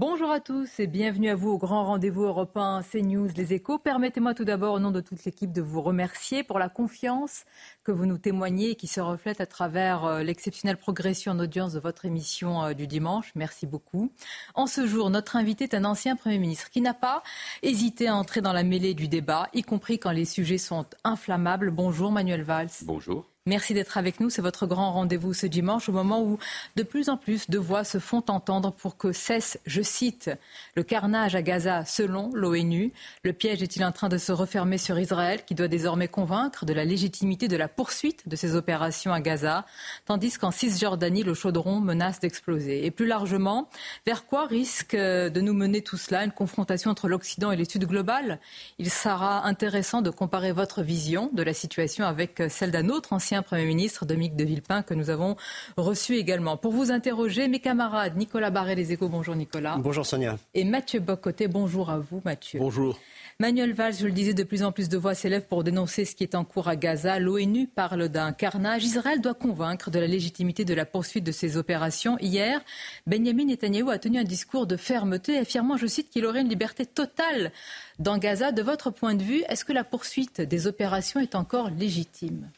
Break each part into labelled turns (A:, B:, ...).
A: Bonjour à tous et bienvenue à vous au grand rendez-vous européen CNews Les Échos. Permettez-moi tout d'abord, au nom de toute l'équipe, de vous remercier pour la confiance que vous nous témoignez et qui se reflète à travers euh, l'exceptionnelle progression en audience de votre émission euh, du dimanche. Merci beaucoup. En ce jour, notre invité est un ancien Premier ministre qui n'a pas hésité à entrer dans la mêlée du débat, y compris quand les sujets sont inflammables. Bonjour Manuel Valls.
B: Bonjour.
A: Merci d'être avec nous. C'est votre grand rendez-vous ce dimanche, au moment où de plus en plus de voix se font entendre pour que cesse, je cite, le carnage à Gaza selon l'ONU. Le piège est-il en train de se refermer sur Israël, qui doit désormais convaincre de la légitimité de la poursuite de ses opérations à Gaza, tandis qu'en Cisjordanie, le chaudron menace d'exploser. Et plus largement, vers quoi risque de nous mener tout cela? Une confrontation entre l'Occident et les Sud global Il sera intéressant de comparer votre vision de la situation avec celle d'un autre ancien Premier ministre, Dominique de Villepin, que nous avons reçu également. Pour vous interroger, mes camarades, Nicolas Barré, les échos, bonjour Nicolas.
C: Bonjour Sonia.
A: Et Mathieu Bocoté, bonjour à vous Mathieu.
C: Bonjour.
A: Manuel Valls, je le disais, de plus en plus de voix s'élèvent pour dénoncer ce qui est en cours à Gaza. L'ONU parle d'un carnage. Israël doit convaincre de la légitimité de la poursuite de ses opérations. Hier, Benjamin Netanyahu a tenu un discours de fermeté, affirmant, je cite, qu'il aurait une liberté totale dans Gaza. De votre point de vue, est-ce que la poursuite des opérations est encore légitime?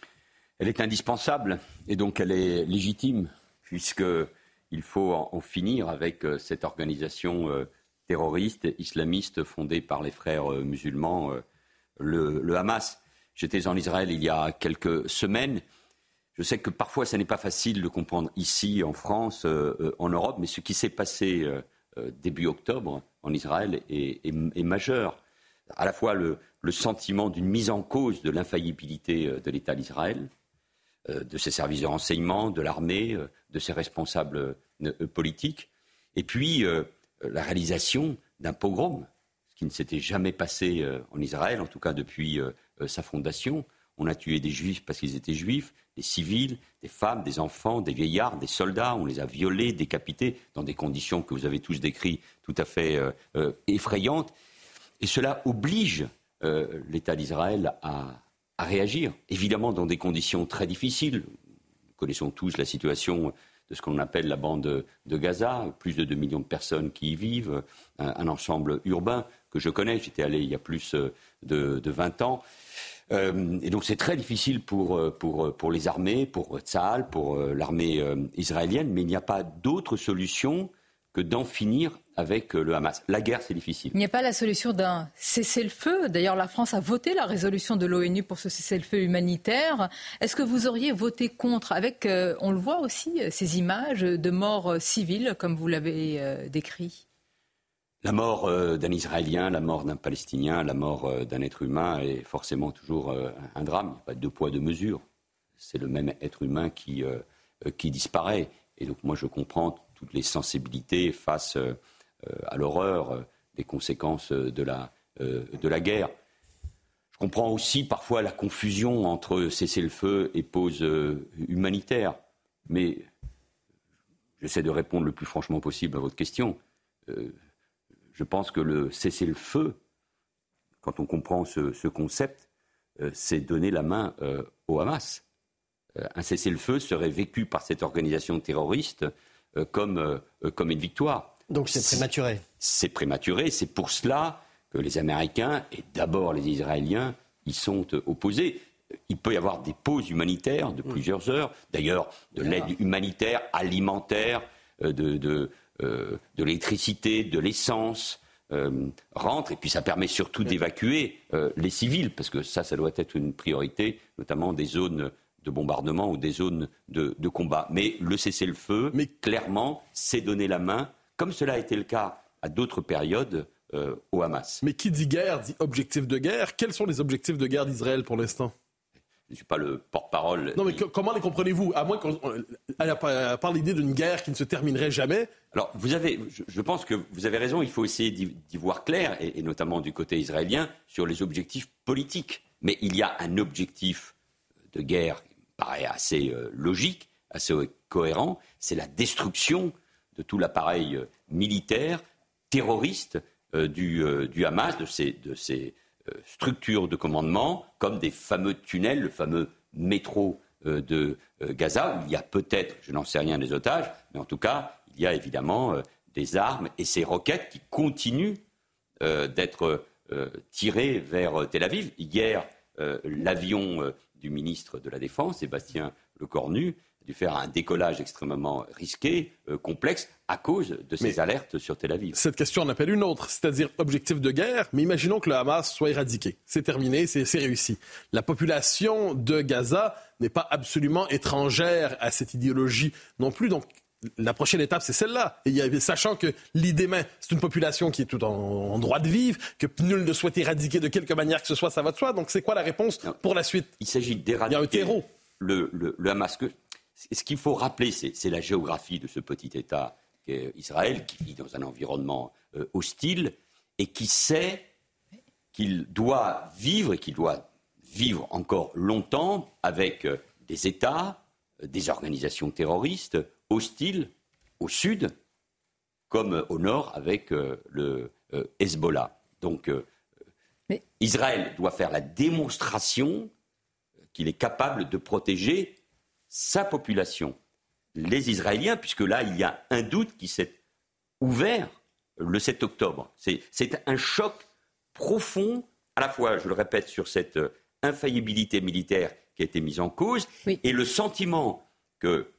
B: Elle est indispensable et donc elle est légitime, puisqu'il faut en finir avec euh, cette organisation euh, terroriste islamiste fondée par les frères euh, musulmans, le, Hamas. J'étais en Israël il y a quelques semaines. Je sais que parfois, ce n'est pas facile de comprendre ici, en France, en Europe, mais ce qui s'est passé début octobre en Israël est, majeur. À la fois le sentiment d'une mise en cause de l'infaillibilité de l'État d'Israël, euh, de ses services de renseignement, de l'armée, euh, de ses responsables euh, politiques, et puis la réalisation d'un pogrom, ce qui ne s'était jamais passé en Israël, en tout cas depuis sa fondation. On a tué des juifs parce qu'ils étaient juifs, des civils, des femmes, des enfants, des vieillards, des soldats. On les a violés, décapités, dans des conditions que vous avez tous décrites tout à fait effrayantes. Et cela oblige l'État d'Israël à, à réagir, évidemment dans des conditions très difficiles. Nous connaissons tous la situation de ce qu'on appelle la bande de Gaza, plus de 2 millions de personnes qui y vivent, un, ensemble urbain que je connais, j'étais allé il y a plus de, 20 ans. Euh, et donc c'est très difficile pour, pour, pour les armées, pour Tsahal, pour euh, l'armée euh, israélienne, mais il n'y a pas d'autre solution que d'en finir avec euh, le Hamas. La guerre, c'est difficile.
A: Il n'y a pas la solution d'un cessez-le-feu. D'ailleurs, la France a voté la résolution de l'ONU pour ce cessez-le-feu humanitaire. Est-ce que vous auriez voté contre avec, euh, on le voit aussi, euh, ces images de morts civiles, comme vous l'avez décrit?
B: La mort d'un Israélien, la mort d'un Palestinien, la mort d'un être humain est forcément toujours un drame. Il n'y a pas de deux poids, deux mesures. C'est le même être humain qui, disparaît. Et donc moi, je comprends toutes les sensibilités face euh, à l'horreur euh, des conséquences de la, euh, de la guerre. Je comprends aussi parfois la confusion entre cessez-le-feu et pause humanitaire. Mais j'essaie de répondre le plus franchement possible à votre question. Je pense que le cessez-le-feu, quand on comprend ce, concept, c'est donner la main au Hamas. un cessez-le-feu serait vécu par cette organisation terroriste euh, comme, euh, comme une victoire.
C: Donc c'est prématuré.
B: C'est prématuré. C'est pour cela que les Américains et d'abord les Israéliens y sont euh, opposés. Il peut y avoir des pauses humanitaires de mm. plusieurs heures, d'ailleurs de l'aide humanitaire, alimentaire, de, de, de l'électricité, de l'essence. rentre et puis ça permet surtout d'évacuer les civils parce que ça, ça doit être une priorité, notamment des zones de bombardement ou des zones de, combat. Mais le cessez-le-feu, clairement, c'est donner la main, comme cela a été le cas à d'autres périodes, euh, au Hamas.
D: Mais qui dit guerre dit objectif de guerre. Quels sont les objectifs de guerre d'Israël pour l'instant?
B: Je ne suis pas le porte-parole.
C: Non, mais comment les comprenez-vous? À moins qu'on parle l'idée d'une guerre qui ne se terminerait jamais.
B: Alors, vous avez, je, pense que vous avez raison. Il faut essayer d'y voir clair, et, notamment du côté israélien, sur les objectifs politiques. Mais il y a un objectif de guerre qui me paraît assez euh, logique, assez cohérent. C'est la destruction de tout l'appareil euh, militaire terroriste euh, du, du, Hamas, de ces, de euh, structures de commandement, comme des fameux tunnels, le fameux métro euh, de euh, Gaza, où il y a peut-être, je n'en sais rien, des otages, mais en tout cas, il y a évidemment des armes et ces roquettes qui continuent d'être tirées vers Tel Aviv. Hier, l'avion du ministre de la Défense, Sébastien Lecornu, dû faire un décollage extrêmement risqué, euh, complexe, à cause de ces alertes sur Tel Aviv.
C: Cette question en appelle une autre, c'est-à-dire objectif de guerre, mais imaginons que le Hamas soit éradiqué. C'est terminé, c'est réussi. La population de Gaza n'est pas absolument étrangère à cette idéologie non plus, donc la prochaine étape, c'est celle-là. sachant que l'idée même, c'est une population qui est tout en, droit de vivre, que nul ne souhaite éradiquer de quelque manière que ce soit, ça va de soi. Donc, c'est quoi la réponse pour la suite?
B: Il s'agit d'éradiquer le, le, le, Hamas ce qu'il faut rappeler, c'est la géographie de ce petit État qu'est Israël, qui vit dans un environnement euh, hostile et qui sait qu'il doit vivre et qu'il doit vivre encore longtemps avec euh, des États, euh, des organisations terroristes hostiles au sud, comme au nord avec le Hezbollah. Donc, Israël doit faire la démonstration qu'il est capable de protéger sa population, les Israéliens, puisque là, il y a un doute qui s'est ouvert le 7 octobre. C'est un choc profond, à la fois, je le répète, sur cette euh, infaillibilité militaire qui a été mise en cause, et le sentiment que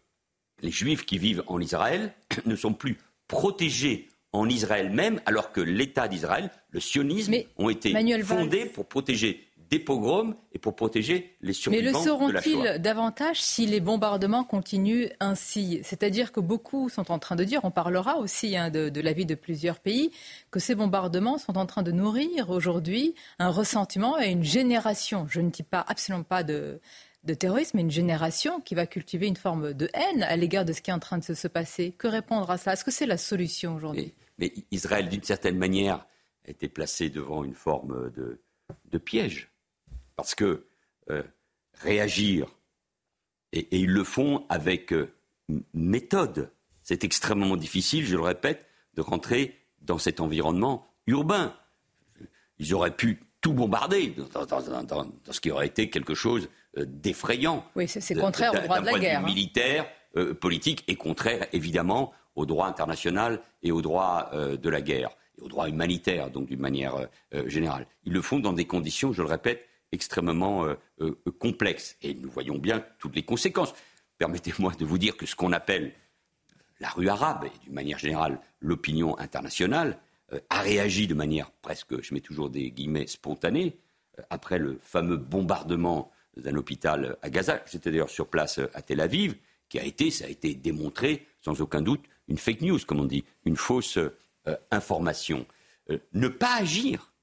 B: les Juifs qui vivent en Israël ne sont plus protégés en Israël même, alors que l'État d'Israël, le sionisme, ont été fondés pour protéger des pogroms et pour protéger les survivants
A: Mais le seront-ils davantage si les bombardements continuent ainsi? C'est-à-dire que beaucoup sont en train de dire, on parlera aussi hein, de, de l'avis de plusieurs pays, que ces bombardements sont en train de nourrir aujourd'hui un ressentiment et une génération, je ne dis pas absolument pas de, de terrorisme, mais une génération qui va cultiver une forme de haine à l'égard de ce qui est en train de se, passer. Que répondre à ça? Est-ce que c'est la solution aujourd'hui?
B: Mais, Israël, d'une certaine manière, a été placé devant une forme de, de piège. Parce que euh, réagir, et, ils le font avec euh, méthode, c'est extrêmement difficile, je le répète, de rentrer dans cet environnement urbain. Ils auraient pu tout bombarder dans, ce qui aurait été quelque chose euh, d'effrayant.
A: Oui, c'est contraire au droit de la guerre.
B: Hein. Militaire, politique, et contraire évidemment au droit international et au droit de la guerre, et au droit humanitaire, donc d'une manière générale. Ils le font dans des conditions, je le répète, extrêmement euh, euh, complexe. Et nous voyons bien toutes les conséquences. Permettez-moi de vous dire que ce qu'on appelle la rue arabe, et d'une manière générale l'opinion internationale, euh, a réagi de manière presque, je mets toujours des guillemets, spontanée, après le fameux bombardement d'un hôpital à Gaza. J'étais d'ailleurs sur place à Tel Aviv, qui a été, ça a été démontré, sans aucun doute, une fake news, comme on dit, une fausse information. ne pas agir,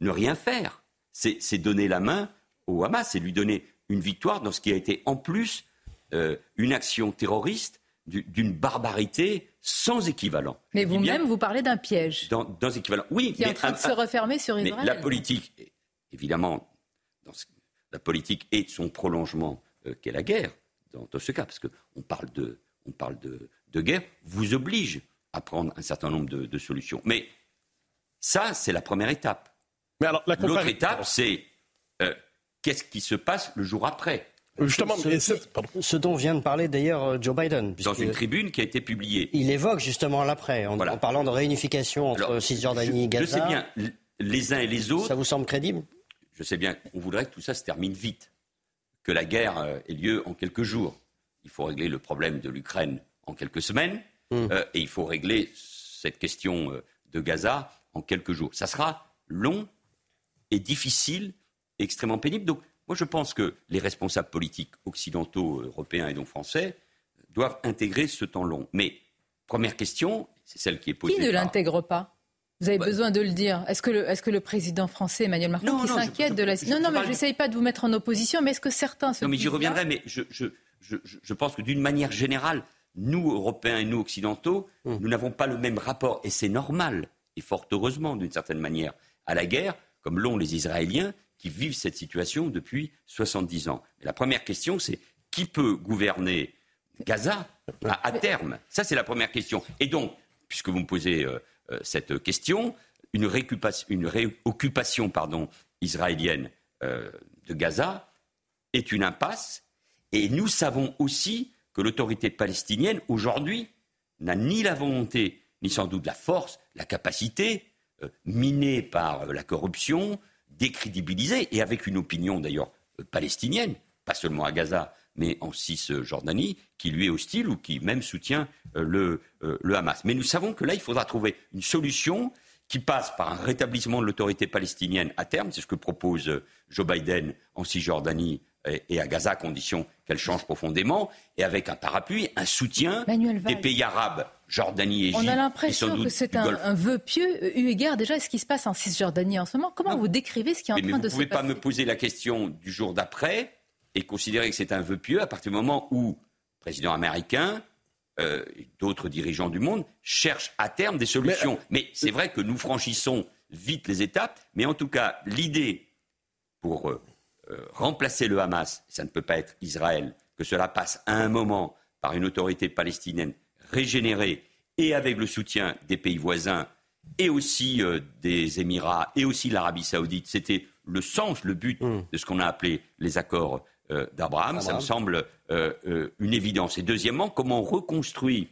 B: ne rien faire, c'est donner la main au Hamas, c'est lui donner une victoire dans ce qui a été en plus euh, une action terroriste d'une barbarité sans équivalent.
A: Mais vous-même, vous parlez d'un piège.
B: Dans, dans équivalent. Oui,
A: qui est en train de se refermer sur Israël.
B: Mais la politique, évidemment, dans la politique est son prolongement euh, qu'est la guerre, dans, ce cas, parce qu'on parle, de, on parle de, guerre, vous oblige à prendre un certain nombre de solutions. Mais ça, c'est la première étape. L'autre étape, c'est euh, qu'est-ce qui se passe le jour après
D: Justement, ce, dont vient de parler d'ailleurs euh, Joe Biden.
B: Dans une tribune qui a été publiée.
D: Il évoque justement l'après, en, parlant de réunification entre Cisjordanie et Gaza.
B: Je sais bien, les uns et les autres.
D: Ça vous semble crédible?
B: Je sais bien, on voudrait que tout ça se termine vite, que la guerre euh, ait lieu en quelques jours. Il faut régler le problème de l'Ukraine en quelques semaines, hmm. et il faut régler cette question de Gaza en quelques jours. Ça sera long, est difficile, extrêmement pénible. Donc, moi, je pense que les responsables politiques occidentaux, européens et donc français doivent intégrer ce temps long. Mais, première question, c'est celle qui est posée.
A: Qui ne l'intègre pas? Vous avez bah, besoin de le dire. Est-ce que, est que, le président français Emmanuel Macron qui s'inquiète de la... non, non, mais je n'essaye pas de vous mettre en opposition, mais est-ce que certains se
B: Non, mais j'y reviendrai, mais je, je, je, pense que d'une manière générale, nous, Européens et nous, Occidentaux, hum. nous n'avons pas le même rapport, et c'est normal, et fort heureusement d'une certaine manière, à la guerre, comme l'ont les Israéliens, qui vivent cette situation depuis 70 ans. la première question, c'est qui peut gouverner Gaza à, terme? Ça, c'est la première question. Et donc, puisque vous me posez euh, euh, cette question, une, réoccupation pardon, israélienne euh, de Gaza est une impasse. Et nous savons aussi que l'autorité palestinienne, aujourd'hui, n'a ni la volonté, ni sans doute la force, la capacité, minée par la corruption, décrédibilisée, et avec une opinion d'ailleurs palestinienne, pas seulement à Gaza, mais en Cisjordanie, qui lui est hostile ou qui même soutient euh, euh, le, Hamas. Mais nous savons que là, il faudra trouver une solution qui passe par un rétablissement de l'autorité palestinienne à terme, c'est ce que propose euh, Joe Biden en Cisjordanie et à Gaza, à condition qu'elle change profondément, et avec un parapluie, un soutien des pays arabes, Jordanie, Égypte.
A: On a l'impression que c'est un, vœu pieux, eu égard déjà à ce qui se passe en Cisjordanie en ce moment? Comment vous décrivez ce qui est en train de se passer
B: Vous ne pouvez pas me poser la question du jour d'après et considérer que c'est un vœu pieux à partir du moment où le président américain euh, et d'autres dirigeants du monde cherchent à terme des solutions. Mais, c'est vrai que nous franchissons vite les étapes, mais en tout cas, l'idée pour euh, remplacer le Hamas, ça ne peut pas être Israël, que cela passe à un moment par une autorité palestinienne régénérée et avec le soutien des pays voisins et aussi des Émirats et aussi l'Arabie saoudite. C'était le sens, le but mmh. de ce qu'on a appelé les accords euh, d'Abraham. Ça me semble euh, euh, une évidence. Et deuxièmement, comment on reconstruit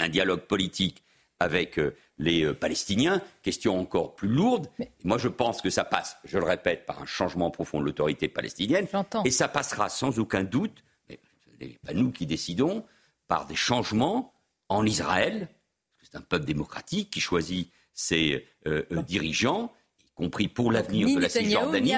B: un dialogue politique avec les Palestiniens, question encore plus lourde. Moi, je pense que ça passe, je le répète, par un changement profond de l'autorité palestinienne. Et ça passera sans aucun doute, mais ce n'est pas nous qui décidons, par des changements en Israël. C'est un peuple démocratique qui choisit ses dirigeants compris pour l'avenir de la Cisjordanie.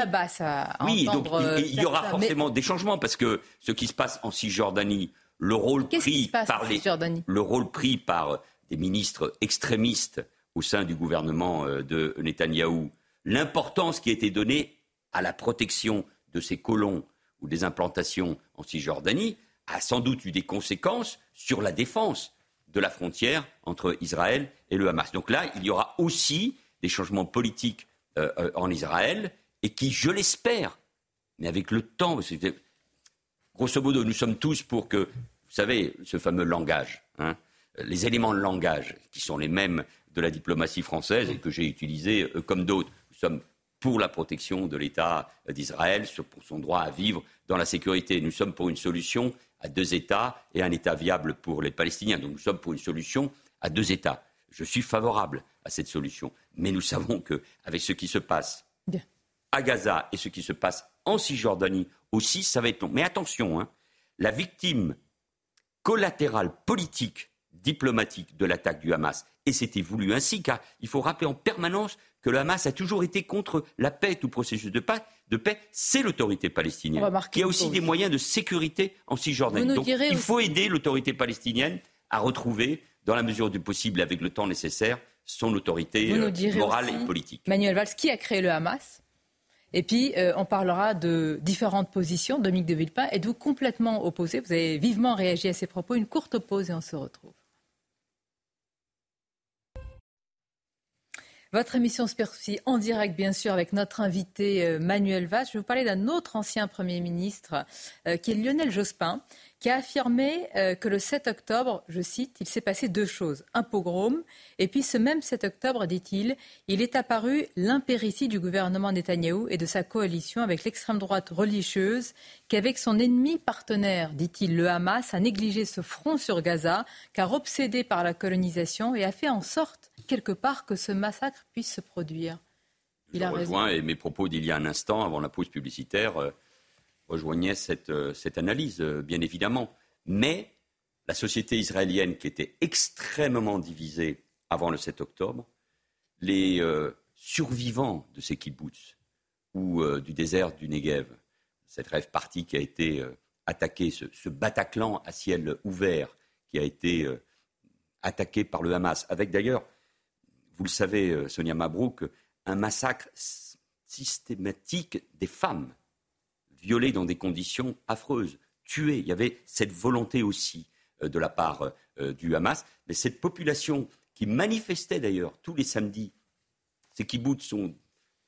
A: oui,
B: donc il, y aura forcément des changements parce que ce qui se passe en Cisjordanie, le rôle pris par les, le rôle pris par des ministres extrémistes au sein du gouvernement euh, de Netanyahou, l'importance qui a été donnée à la protection de ces colons ou des implantations en Cisjordanie a sans doute eu des conséquences sur la défense de la frontière entre Israël et le Hamas. Donc là, il y aura aussi des changements politiques euh, euh, en Israël et qui, je l'espère, mais avec le temps, grosso modo, nous sommes tous pour que, vous savez, ce fameux langage, hein, les éléments de langage qui sont les mêmes de la diplomatie française et que j'ai utilisés euh, comme d'autres. Nous sommes pour la protection de l'État d'Israël, pour son droit à vivre dans la sécurité. Nous sommes pour une solution à deux États et un État viable pour les Palestiniens. Donc nous sommes pour une solution à deux États. Je suis favorable à cette solution. Mais nous savons qu'avec ce qui se passe à Gaza et ce qui se passe en Cisjordanie aussi, ça va être long. Mais attention, hein, la victime collatérale politique, diplomatique de l'attaque du Hamas, et c'était voulu ainsi, car il faut rappeler en permanence que le Hamas a toujours été contre la paix, tout processus de paix, de paix, c'est l'autorité palestinienne, qui a aussi des moyens de sécurité en Cisjordanie. Donc il faut aider l'autorité palestinienne à retrouver, dans la mesure du possible, avec le temps nécessaire, son autorité euh, morale et politique.
A: Manuel Valls, qui a créé le Hamas? Et puis, euh, on parlera de différentes positions. Dominique de Villepin, êtes-vous complètement opposé? Vous avez vivement réagi à ces propos. Une courte pause et on se retrouve. Votre émission se poursuit en direct, bien sûr, avec notre invité euh, Manuel Valls. Je vais vous parler d'un autre ancien Premier ministre, qui est Lionel Jospin qui a affirmé euh, que le 7 octobre, je cite, il s'est passé deux choses. Un pogrom, et puis ce même 7 octobre, dit-il, il est apparu l'impéritie du gouvernement Netanyahou et de sa coalition avec l'extrême droite religieuse, qu'avec son ennemi partenaire, dit-il, le Hamas, a négligé ce front sur Gaza, car obsédé par la colonisation, et a fait en sorte, quelque part, que ce massacre puisse se produire.
B: Il a rejoint, et mes propos d'il y a un instant, avant la pause publicitaire, euh, rejoignait cette, euh, cette analyse, euh, bien évidemment. Mais la société israélienne, qui était extrêmement divisée avant le 7 octobre, les survivants de ces kibbutz ou du désert du Negev, cette rêve partie qui a été attaquée, ce, ce, Bataclan à ciel ouvert qui a été attaqué par le Hamas, avec d'ailleurs vous le savez, Sonia Mabrouk, un massacre systématique des femmes, violées dans des conditions affreuses, tuées. Il y avait cette volonté aussi de la part du Hamas. Mais cette population qui manifestait d'ailleurs tous les samedis, ces kibbutz sont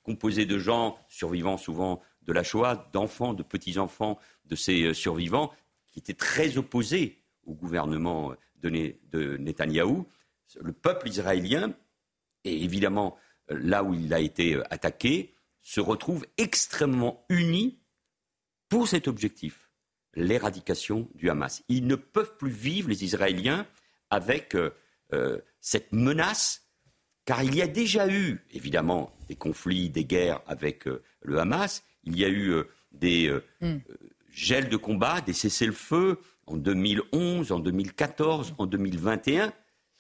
B: composés de gens survivants souvent de la Shoah, d'enfants, de petits-enfants de ces survivants, qui étaient très opposés au gouvernement de Netanyahou. Le peuple israélien, et évidemment là où il a été euh, attaqué, se retrouve extrêmement uni pour cet objectif, l'éradication du Hamas. Ils ne peuvent plus vivre, les Israéliens, avec euh, euh, cette menace, car il y a déjà eu, évidemment, des conflits, des guerres avec le Hamas, il y a eu des hmm. gels de combat, des cessez-le-feu en 2011, en 2014, en 2021.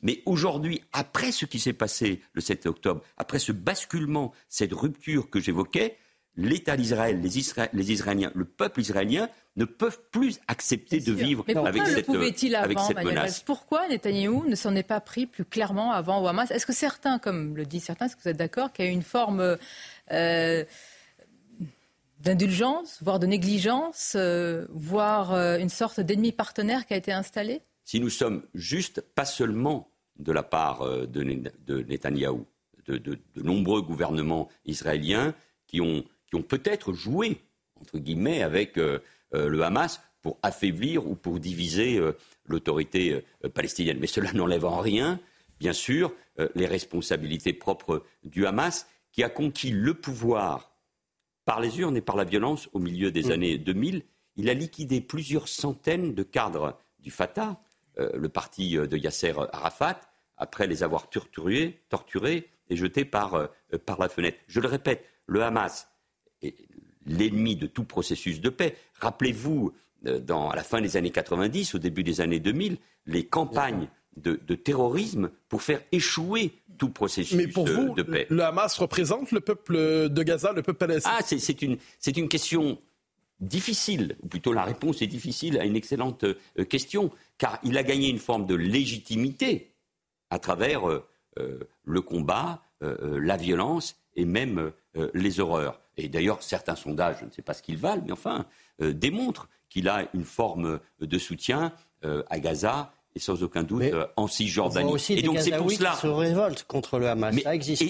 B: Mais aujourd'hui, après ce qui s'est passé le 7 octobre, après ce basculement, cette rupture que j'évoquais, l'État d'Israël, les, Israéliens, le peuple israélien ne peuvent plus accepter de vivre avec cette,
A: pouvait-il avant, menace? Pourquoi Netanyahou ne s'en est pas pris plus clairement avant au Hamas? Est-ce que certains, comme le disent certains, est-ce que vous êtes d'accord, qu'il y a une forme euh, d'indulgence, voire de négligence, euh, voire euh, une sorte d'ennemi partenaire qui a été installé?
B: Si nous sommes justes, pas seulement de la part euh, de, de Netanyahou, de, nombreux gouvernements israéliens qui ont, peut-être joué, entre guillemets, avec euh, euh, le Hamas pour affaiblir ou pour diviser l'autorité palestinienne. Mais cela n'enlève en rien, bien sûr, les responsabilités propres du Hamas, qui a conquis le pouvoir par les urnes et par la violence au milieu des mm. années 2000. Il a liquidé plusieurs centaines de cadres du Fatah, le parti euh, de Yasser Arafat, après les avoir torturés, torturés et jetés par, euh, par la fenêtre. Je le répète, le Hamas est l'ennemi de tout processus de paix. Rappelez-vous, à la fin des années 90, au début des années 2000, les campagnes de, terrorisme pour faire échouer tout processus
C: Mais pour vous,
B: de paix.
C: Le Hamas représente le peuple de Gaza, le peuple palestinien?
B: Ah, c'est une, une, question difficile, ou plutôt la réponse est difficile à une excellente question car il a gagné une forme de légitimité à travers euh, euh, le combat, euh, la violence et même les horreurs. Et d'ailleurs, certains sondages, je ne sais pas ce qu'ils valent, mais enfin, démontrent qu'il a une forme de soutien à Gaza et sans aucun doute en Cisjordanie.
D: et donc c'est pour cela. Se révoltent contre le Hamas, ça existe.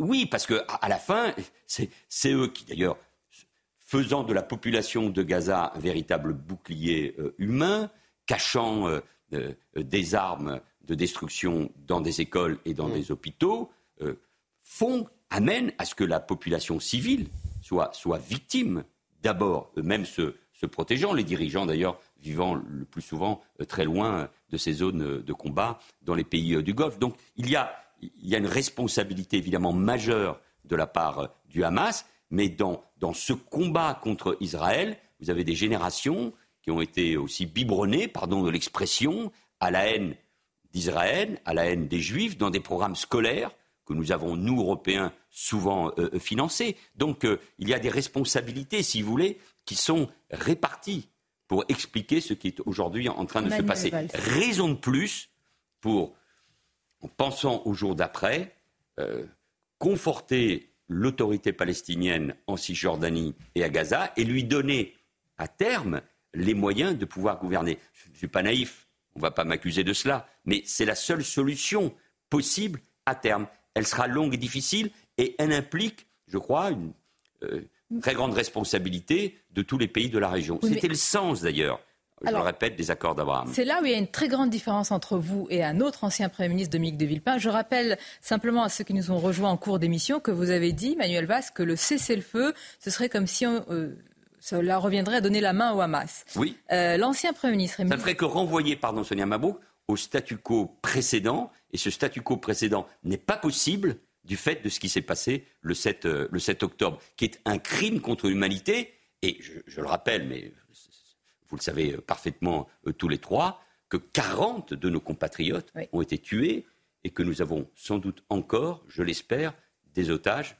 B: oui, parce que à, la fin, c'est eux qui d'ailleurs faisant de la population de Gaza un véritable bouclier humain, cachant euh, euh, des armes de destruction dans des écoles et dans mm. des hôpitaux, euh, font, amènent à ce que la population civile soit, soit victime d'abord, eux-mêmes se, se, protégeant, les dirigeants d'ailleurs vivant le plus souvent très loin de ces zones de combat dans les pays du Golfe. Donc il y a, il y a une responsabilité évidemment majeure de la part du Hamas, mais dans, dans ce combat contre Israël, vous avez des générations qui ont été aussi biberonnés, pardon de l'expression, à la haine d'Israël, à la haine des Juifs, dans des programmes scolaires que nous avons, nous, Européens, souvent euh, euh, financés. Donc euh, il y a des responsabilités, si vous voulez, qui sont réparties pour expliquer ce qui est aujourd'hui en train de se passer. Raison de plus pour, en pensant au jour d'après, conforter l'autorité palestinienne en Cisjordanie et à Gaza et lui donner à terme les moyens de pouvoir gouverner. Je ne suis pas naïf, on ne va pas m'accuser de cela, mais c'est la seule solution possible à terme. Elle sera longue et difficile et elle implique, je crois, une euh, très grande responsabilité de tous les pays de la région. C'était le sens d'ailleurs. Je le répète, des accords d'Abraham.
A: C'est là où il y a une très grande différence entre vous et un autre ancien Premier ministre, Dominique de Villepin. Je rappelle simplement à ceux qui nous ont rejoints en cours d'émission que vous avez dit, Manuel Valls, que le cessez-le-feu, ce serait comme si on, euh, cela reviendrait à donner la main au Hamas.
B: Oui.
A: Euh, l'ancien Premier ministre...
B: Ça ne ferait que renvoyer, pardon Sonia Mabrouk, au statu quo précédent. Et ce statu quo précédent n'est pas possible du fait de ce qui s'est passé le 7, euh, le 7 octobre, qui est un crime contre l'humanité. Et je, le rappelle, mais vous le savez parfaitement euh, tous les trois, que 40 de nos compatriotes ont été tués et que nous avons sans doute encore, je l'espère, des otages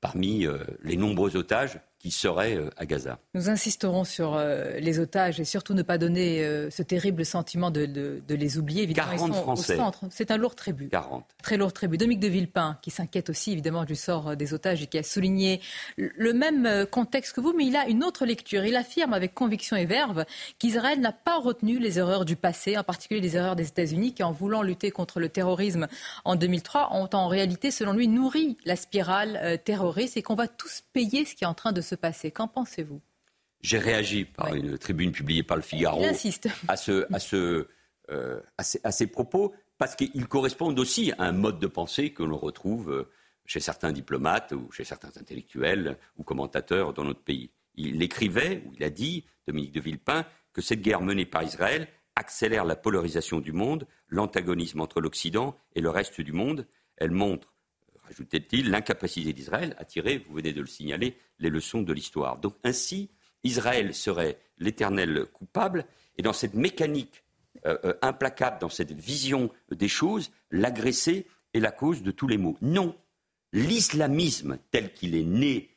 B: parmi les nombreux otages qui serait euh, à Gaza.
A: Nous insisterons sur euh, les otages et surtout ne pas donner euh, ce terrible sentiment de, les oublier.
B: Évidemment, 40 Français.
A: C'est un lourd tribut.
B: 40.
A: Très lourd tribut. Dominique de Villepin, qui s'inquiète aussi évidemment du sort des otages et qui a souligné le même contexte que vous, mais il a une autre lecture. Il affirme avec conviction et verve qu'Israël n'a pas retenu les erreurs du passé, en particulier les erreurs des États-Unis, qui en voulant lutter contre le terrorisme en 2003, ont en réalité, selon lui, nourri la spirale terroriste et qu'on va tous payer ce qui est en train de se passer. Qu'en pensez-vous?
B: J'ai réagi par une tribune publiée par le Figaro à, ce, à, ce, euh, à, ces, propos parce qu'ils correspondent aussi à un mode de pensée que l'on retrouve euh, chez certains diplomates ou chez certains intellectuels ou commentateurs dans notre pays. Il écrivait, ou il a dit, Dominique de Villepin, que cette guerre menée par Israël accélère la polarisation du monde, l'antagonisme entre l'Occident et le reste du monde. Elle montre ajoutait-il, l'incapacité d'Israël à tirer, vous venez de le signaler, les leçons de l'histoire. Donc ainsi, Israël serait l'éternel coupable, et dans cette mécanique euh, euh, implacable, dans cette vision des choses, l'agressé est la cause de tous les maux. Non, l'islamisme tel qu'il est né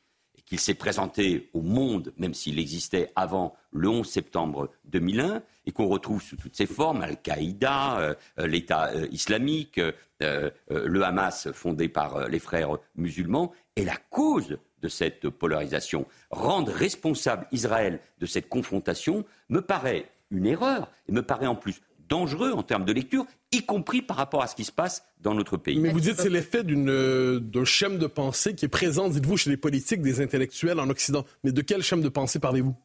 B: qu'il s'est présenté au monde, même s'il existait avant le 11 septembre 2001, et qu'on retrouve sous toutes ses formes, Al-Qaïda, euh, euh, l'État euh, islamique, le Hamas fondé par les frères musulmans, est la cause de cette polarisation. Rendre responsable Israël de cette confrontation me paraît une erreur, et me paraît en plus dangereux en termes de lecture, y compris par rapport à ce qui se passe dans notre pays.
C: Mais vous dites que c'est l'effet d'un schème de pensée qui est présent, dites-vous, chez les politiques, des intellectuels en Occident. Mais de quel schème de pensée parlez-vous?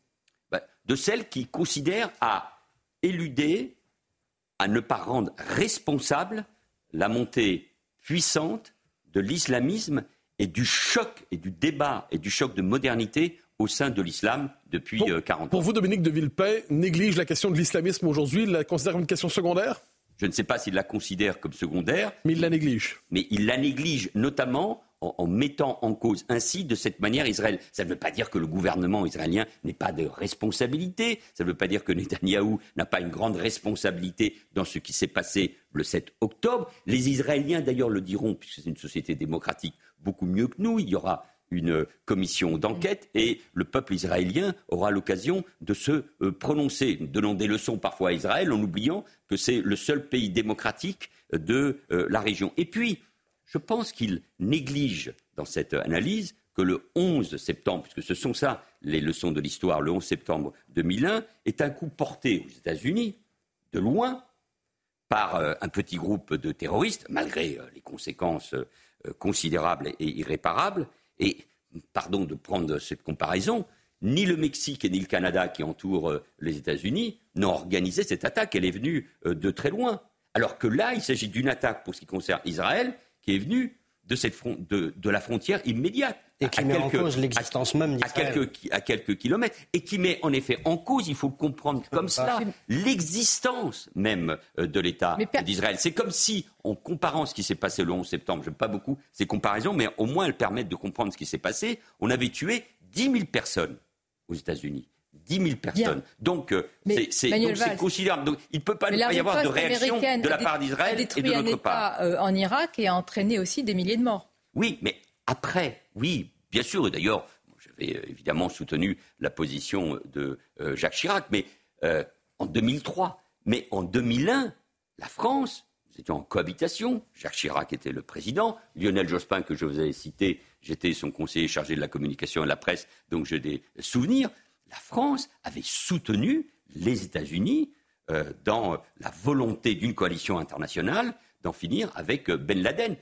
B: Ben, De celles qui considèrent à éluder, à ne pas rendre responsable la montée puissante de l'islamisme et du choc et du débat et du choc de modernité au sein de l'islam depuis 40 euh, ans.
C: Pour vous, Dominique de Villepin néglige la question de l'islamisme aujourd'hui, la considère comme une question secondaire?
B: Je ne sais pas s'il la considère comme secondaire.
C: Mais il la néglige.
B: Mais il la néglige notamment en, mettant en cause ainsi, de cette manière, Israël. Ça ne veut pas dire que le gouvernement israélien n'ait pas de responsabilité. Ça ne veut pas dire que Netanyahou n'a pas une grande responsabilité dans ce qui s'est passé le 7 octobre. Les Israéliens, d'ailleurs, le diront, puisque c'est une société démocratique, beaucoup mieux que nous. Il y aura une commission d'enquête et le peuple israélien aura l'occasion de se euh, prononcer, donnant des leçons parfois à Israël en oubliant que c'est le seul pays démocratique de euh, la région. Et puis, je pense qu'il néglige dans cette analyse que le 11 septembre, puisque ce sont ça les leçons de l'histoire, le 11 septembre 2001, est un coup porté aux États-Unis, de loin, par euh, un petit groupe de terroristes, malgré les conséquences considérables et irréparables, et, pardon de prendre cette comparaison, ni le Mexique ni le Canada qui entourent euh, les États-Unis n'ont organisé cette attaque. Elle est venue euh, de très loin. Alors que là, il s'agit d'une attaque pour ce qui concerne Israël qui est venue de, cette de, la frontière immédiate.
D: Et qui met en cause l'existence même d'Israël.
B: À quelques, à quelques kilomètres. Et qui met en effet en cause, il faut le comprendre comme cela, l'existence même euh, de l'État d'Israël. C'est comme si, en comparant ce qui s'est passé le 11 septembre, je n'aime pas beaucoup ces comparaisons, mais au moins elles permettent de comprendre ce qui s'est passé, on avait tué 10 000 personnes aux États-Unis. 10 000 personnes. Donc, euh, c'est considérable. Donc, il ne peut pas, y avoir de réaction de la part d'Israël et de notre part.
A: Euh, en Irak et a entraîné aussi des milliers de morts.
B: Oui, mais après, oui, bien sûr. Et d'ailleurs, j'avais euh, évidemment soutenu la position de Jacques Chirac, mais en 2003. Mais en 2001, la France, nous étions en cohabitation. Jacques Chirac était le président. Lionel Jospin, que je vous ai cité, j'étais son conseiller chargé de la communication et de la presse, donc j'ai des souvenirs la France avait soutenu les États-Unis euh, dans la volonté d'une coalition internationale d'en finir avec euh, Ben Laden.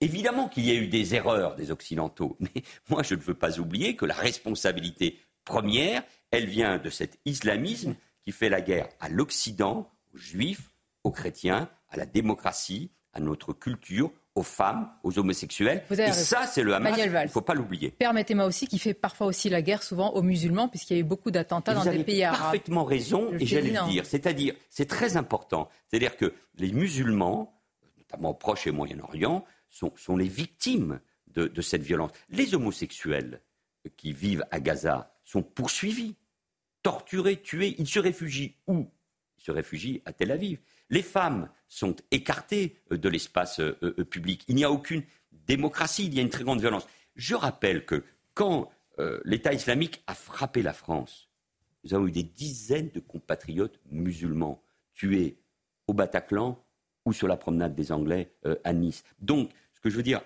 B: Évidemment qu'il y a eu des erreurs des Occidentaux, mais moi je ne veux pas oublier que la responsabilité première, elle vient de cet islamisme qui fait la guerre à l'Occident, aux Juifs, aux chrétiens, à la démocratie, à notre culture, aux femmes, aux homosexuels. Et ça, c'est le Hamas. Il ne faut pas l'oublier.
A: Permettez-moi aussi qu'il fait parfois aussi la guerre souvent aux musulmans, puisqu'il y a eu beaucoup d'attentats dans des pays arabes.
B: Vous avez parfaitement raison, et j'allais le dire. C'est-à-dire, c'est très important. C'est-à-dire que les musulmans, notamment au Proche et Moyen-Orient, sont, sont, les victimes de, de cette violence. Les homosexuels qui vivent à Gaza sont poursuivis, torturés, tués. Ils se réfugient où? Ils se réfugient à Tel Aviv. Les femmes sont écartées euh, de l'espace euh, euh, public. Il n'y a aucune démocratie, il y a une très grande violence. Je rappelle que quand l'État islamique a frappé la France. Nous avons eu des dizaines de compatriotes musulmans tués au Bataclan ou sur la promenade des Anglais à Nice. Donc, ce que je veux dire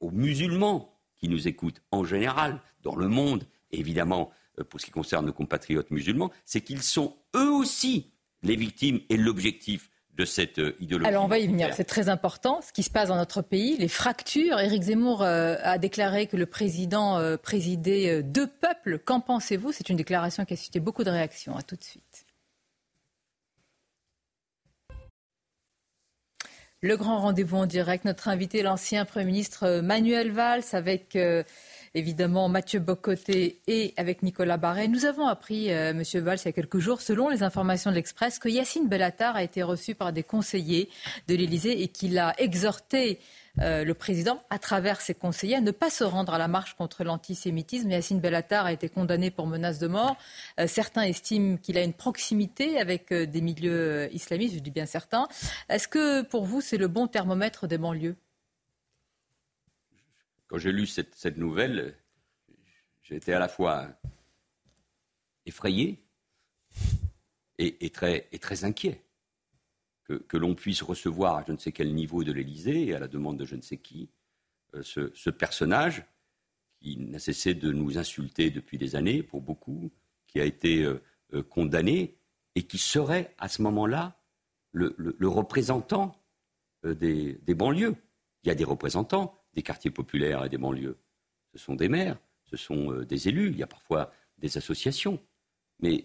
B: aux musulmans qui nous écoutent en général, dans le monde, évidemment, pour ce qui concerne nos compatriotes musulmans, c'est qu'ils sont eux aussi les victimes et l'objectif de cette euh, idéologie.
A: Alors on va y venir, c'est très important ce qui se passe dans notre pays, les fractures. Éric Zemmour euh, a déclaré que le président présidait deux peuples. Qu'en pensez-vous? C'est une déclaration qui a suscité beaucoup de réactions. À tout de suite. Le grand rendez-vous en direct, notre invité, l'ancien Premier ministre Manuel Valls, avec évidemment Mathieu Bocoté et avec Nicolas Barret. Nous avons appris, euh, Monsieur Valls, il y a quelques jours, selon les informations de l'Express, que Yacine Bellatar a été reçu par des conseillers de l'Élysée et qu'il a exhorté euh, le président, à travers ses conseillers, à ne pas se rendre à la marche contre l'antisémitisme. Yacine Bellatar a été condamné pour menace de mort. Euh, certains estiment qu'il a une proximité avec des milieux islamistes, je dis bien certains. Est-ce que pour vous, c'est le bon thermomètre des banlieues?
B: Quand j'ai lu cette, nouvelle, j'ai été à la fois effrayé et, très, inquiet que, l'on puisse recevoir à je ne sais quel niveau de l'Élysée, à la demande de je ne sais qui, euh, ce, personnage qui n'a cessé de nous insulter depuis des années, pour beaucoup, qui a été euh, euh, condamné et qui serait à ce moment-là le, représentant des banlieues. Il y a des représentants des quartiers populaires et des banlieues. Ce sont des maires, ce sont euh, des élus, il y a parfois des associations. Mais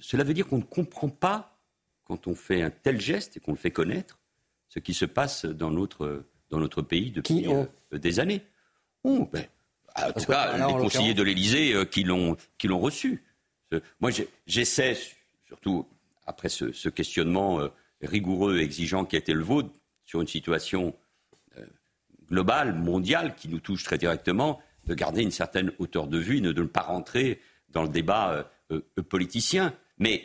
B: cela veut dire qu'on ne comprend pas, quand on fait un tel geste et qu'on le fait connaître, ce qui se passe dans notre, dans notre pays depuis euh, des années. Oh, ben, en tout cas, les conseillers de l'Élysée euh, qui l'ont reçu. Moi, j'essaie, surtout après ce, ce questionnement rigoureux et exigeant qui a été le vôtre sur une situation globale, mondiale, qui nous touche très directement, de garder une certaine hauteur de vue, de ne pas rentrer dans le débat euh, euh, politicien. Mais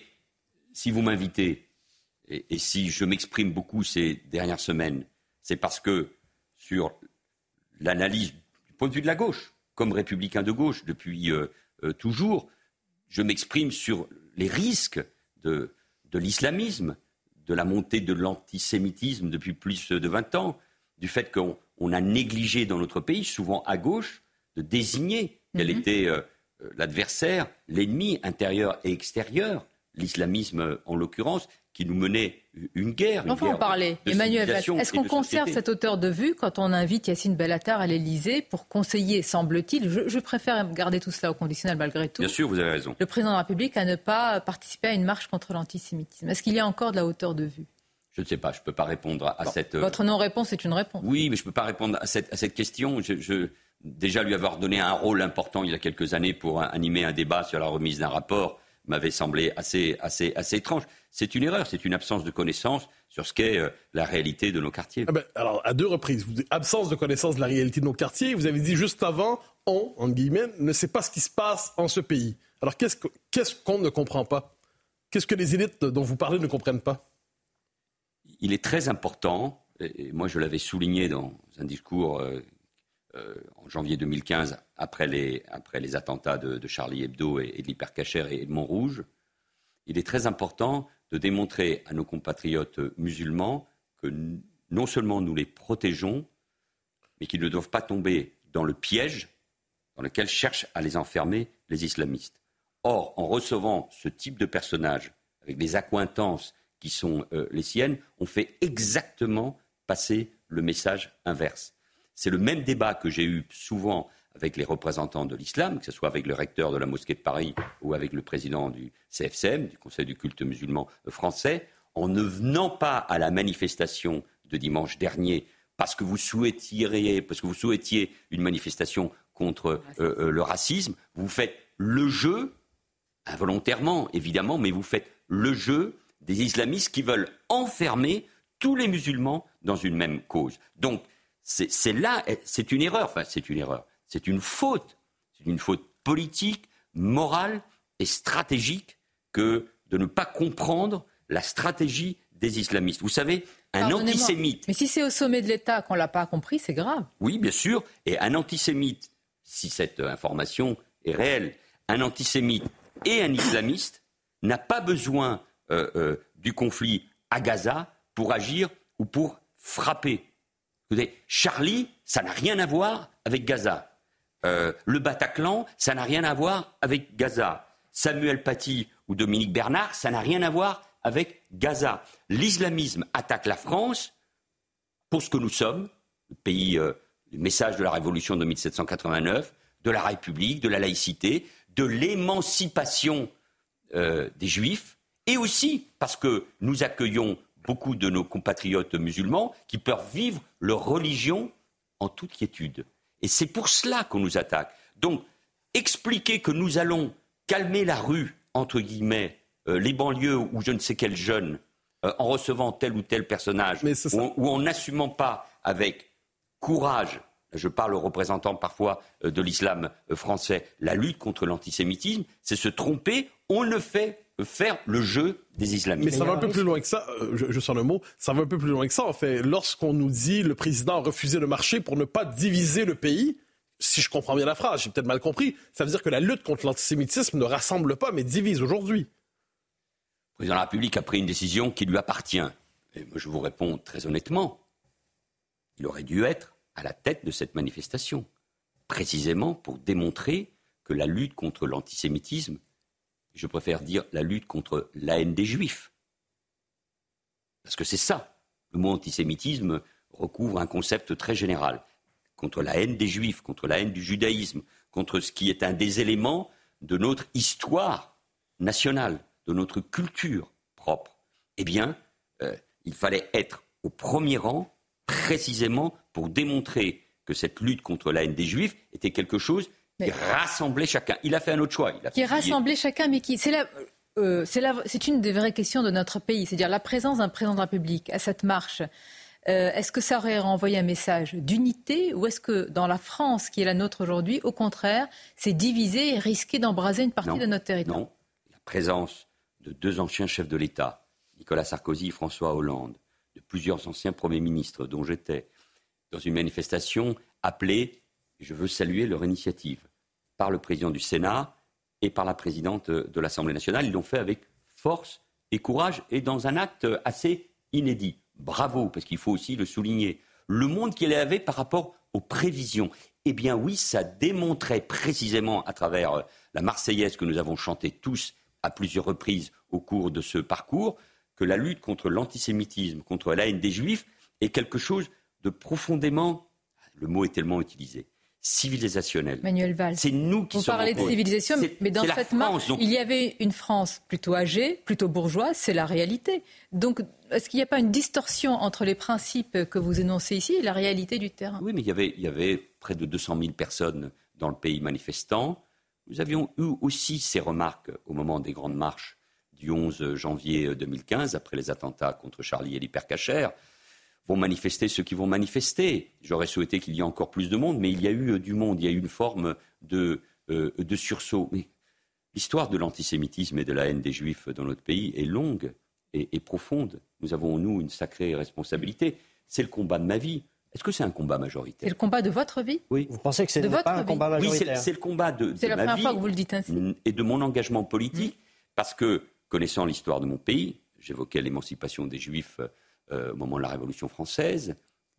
B: si vous m'invitez, et, si je m'exprime beaucoup ces dernières semaines, c'est parce que sur l'analyse du point de vue de la gauche, comme républicain de gauche depuis euh, toujours, je m'exprime sur les risques de, de l'islamisme, de la montée de l'antisémitisme depuis plus de 20 ans, du fait qu'on on a négligé dans notre pays, souvent à gauche, de désigner quel mhm. était euh, euh, l'adversaire, l'ennemi intérieur et extérieur, l'islamisme en l'occurrence, qui nous menait une guerre.
A: on va en parler. Emmanuel, est-ce qu'on conserve cette hauteur de vue quand on invite Yacine Bellatar à l'Elysée pour conseiller, semble-t-il, je, préfère garder tout cela au conditionnel malgré tout.
B: Bien sûr, vous avez raison.
A: Le président de la République à ne pas participer à une marche contre l'antisémitisme. Est-ce qu'il y a encore de la hauteur de vue?
B: Je ne sais pas, je ne peux pas répondre à, cette.
A: Euh, votre non-réponse est une réponse.
B: Oui, mais je ne peux pas répondre à cette, à cette question. Je, déjà lui avoir donné un rôle important il y a quelques années pour animer un débat sur la remise d'un rapport m'avait semblé assez, assez, assez étrange. C'est une erreur, c'est une absence de connaissance sur ce qu'est euh, la réalité de nos quartiers.
C: Ah ben, alors, à deux reprises, vous, absence de connaissance de la réalité de nos quartiers, vous avez dit juste avant, on, en guillemets, ne sait pas ce qui se passe en ce pays. Alors, qu'est-ce qu'on ne comprend pas? Qu'est-ce que les élites dont vous parlez ne comprennent pas?
B: Il est très important, et moi je l'avais souligné dans un discours euh, euh, en janvier 2015, après les, après les attentats de, Charlie Hebdo et, de l'hypercacher et de Montrouge, il est très important de démontrer à nos compatriotes musulmans que non seulement nous les protégeons, mais qu'ils ne doivent pas tomber dans le piège dans lequel cherchent à les enfermer les islamistes. Or, en recevant ce type de personnages avec des accointances qui sont euh, les siennes, ont fait exactement passer le message inverse. C'est le même débat que j'ai eu souvent avec les représentants de l'islam, que ce soit avec le recteur de la mosquée de Paris ou avec le président du CFCM, du Conseil du culte musulman français, en ne venant pas à la manifestation de dimanche dernier parce que vous souhaitiez, parce que vous souhaitiez une manifestation contre euh, euh, le racisme, vous faites le jeu, involontairement évidemment, mais vous faites le jeu des islamistes qui veulent enfermer tous les musulmans dans une même cause. Donc, c'est là, c'est une erreur, enfin, c'est une erreur, c'est une faute, c'est une faute politique, morale et stratégique que de ne pas comprendre la stratégie des islamistes. Vous savez, un antisémite.
A: Mais si c'est au sommet de l'État qu'on ne l'a pas compris, c'est grave.
B: Oui, bien sûr. Et un antisémite, si cette information est réel. Un antisémite et un islamiste n'a pas besoin euh, euh, du conflit à Gaza pour agir ou pour frapper. Charlie, ça n'a rien à voir avec Gaza. Euh, le Bataclan, ça n'a rien à voir avec Gaza. Samuel Paty ou Dominique Bernard, ça n'a rien à voir avec Gaza. L'islamisme attaque la France pour ce que nous sommes, le pays, euh, message de la Révolution de 1789, de la République, de la laïcité, de l'émancipation euh, des Juifs, et aussi parce que nous accueillons beaucoup de nos compatriotes musulmans qui peuvent vivre leur religion en toute quiétude. Et c'est pour cela qu'on nous attaque. Donc, expliquer que nous allons calmer la rue, entre guillemets, euh, les banlieues ou je ne sais quel jeune, euh, en recevant tel ou tel personnage, ou, en n'assumant pas avec courage, je parle aux représentants parfois euh, de l'islam français, la lutte contre l'antisémitisme, c'est se tromper. On ne fait faire le jeu des islamistes.
C: Mais ça va un peu plus loin que ça, je, je sens le mot, ça va un peu plus loin que ça en fait. Lorsqu'on nous dit le président a refusé de marcher pour ne pas diviser le pays, si je comprends bien la phrase, j'ai peut-être mal compris, ça veut dire que la lutte contre l'antisémitisme ne rassemble pas mais divise aujourd'hui.
B: Le président de la République a pris une décision qui lui appartient. Et moi, je vous réponds très honnêtement. Il aurait dû être à la tête de cette manifestation, précisément pour démontrer que la lutte contre l'antisémitisme je préfère dire la lutte contre la haine des juifs. Parce que c'est ça. Le mot antisémitisme recouvre un concept très général. Contre la haine des juifs, contre la haine du judaïsme, contre ce qui est un des éléments de notre histoire nationale, de notre culture propre. Eh bien, euh, il fallait être au premier rang précisément pour démontrer que cette lutte contre la haine des juifs était quelque chose qui rassemblait chacun. Il a fait un autre choix.
A: Il a qui rassemblait chacun, mais qui. C'est euh, c'est une des vraies questions de notre pays, c'est-à-dire la présence d'un président de la République à cette marche. Euh, est-ce que ça aurait renvoyé un message d'unité ou est-ce que dans la France qui est la nôtre aujourd'hui, au contraire, c'est divisé et risqué d'embraser une partie de notre territoire?
B: Non, la présence de deux anciens chefs de l'État, Nicolas Sarkozy et François Hollande, de plusieurs anciens premiers ministres dont j'étais, dans une manifestation appelée je veux saluer leur initiative par le président du Sénat et par la présidente de l'Assemblée nationale. Ils l'ont fait avec force et courage et dans un acte assez inédit. Bravo, parce qu'il faut aussi le souligner. Le monde qu'il avait par rapport aux prévisions. Eh bien oui, ça démontrait précisément à travers la Marseillaise que nous avons chantée tous à plusieurs reprises au cours de ce parcours, que la lutte contre l'antisémitisme, contre la haine des juifs, est quelque chose de profondément, le mot est tellement utilisé, civilisationnelle.
A: Manuel Valls.
B: C'est nous qui
A: Vous parlez de civilisation, mais dans cette marche, il y avait une France plutôt âgée, plutôt bourgeoise, c'est la réalité. Donc, est-ce qu'il n'y a pas une distorsion entre les principes que vous énoncez ici et la réalité du terrain?
B: Oui, mais il y, avait, il y avait près de 200 000 personnes dans le pays manifestant. Nous avions eu aussi ces remarques au moment des grandes marches du 11 janvier 2015, après les attentats contre Charlie et l'hypercachère vont manifester ceux qui vont manifester. J'aurais souhaité qu'il y ait encore plus de monde, mais il y a eu euh, du monde, il y a eu une forme de, euh, de sursaut. Mais l'histoire de l'antisémitisme et de la haine des juifs dans notre pays est longue et, profonde. Nous avons, nous, une sacrée responsabilité. C'est le combat de ma vie. Est-ce que c'est un combat majoritaire?
A: C'est le combat de votre vie?
B: Oui.
D: Vous pensez que c'est pas un combat majoritaire
B: Oui, c'est le combat de,
A: C'est la première fois que vous le dites ainsi.
B: Et de mon engagement politique, parce que, connaissant l'histoire de mon pays, j'évoquais l'émancipation des juifs euh, au moment de la Révolution française,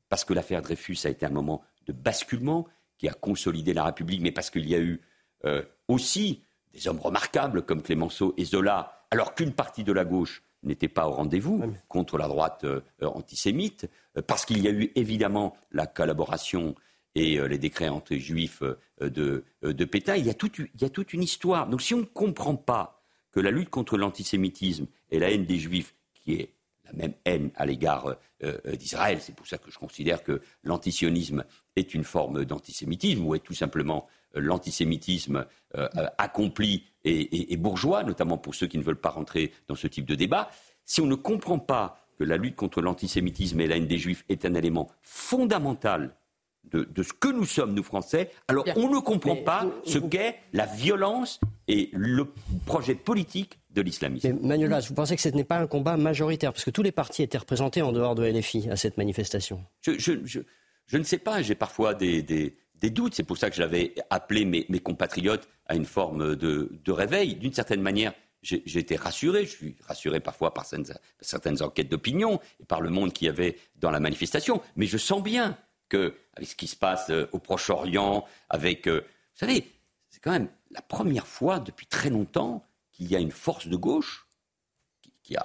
B: parce que l'affaire Dreyfus a été un moment de basculement qui a consolidé la République, mais parce qu'il y a eu euh, aussi des hommes remarquables comme Clémenceau et Zola, alors qu'une partie de la gauche n'était pas au rendez-vous contre la droite euh, antisémite, parce qu'il y a eu évidemment la collaboration et les décrets anti-juifs de, de, Pétain. Il y, a toute, il y a toute une histoire. Donc si on ne comprend pas que la lutte contre l'antisémitisme et la haine des juifs, qui est la même haine à l'égard euh, euh, d'Israël. C'est pour ça que je considère que l'antisionisme est une forme d'antisémitisme, ou est tout simplement euh, l'antisémitisme accompli et, bourgeois, notamment pour ceux qui ne veulent pas rentrer dans ce type de débat. Si on ne comprend pas que la lutte contre l'antisémitisme et la haine des juifs est un élément fondamental de, ce que nous sommes, nous Français, alors on ne comprend pas ce qu'est la violence et le projet politique de l'islamisme.
D: Manuel vous pensez que ce n'est pas un combat majoritaire Parce que tous les partis étaient représentés en dehors de LFI à cette manifestation.
B: Je, ne sais pas. J'ai parfois des, des doutes. C'est pour ça que j'avais appelé mes, compatriotes à une forme de, réveil. D'une certaine manière, j'ai été rassuré. Je suis rassuré parfois par certaines, enquêtes d'opinion et par le monde qu'il y avait dans la manifestation. Mais je sens bien que, avec ce qui se passe euh, au Proche-Orient, avec. Euh, vous savez, c'est quand même la première fois depuis très longtemps qu'il y a une force de gauche qui, a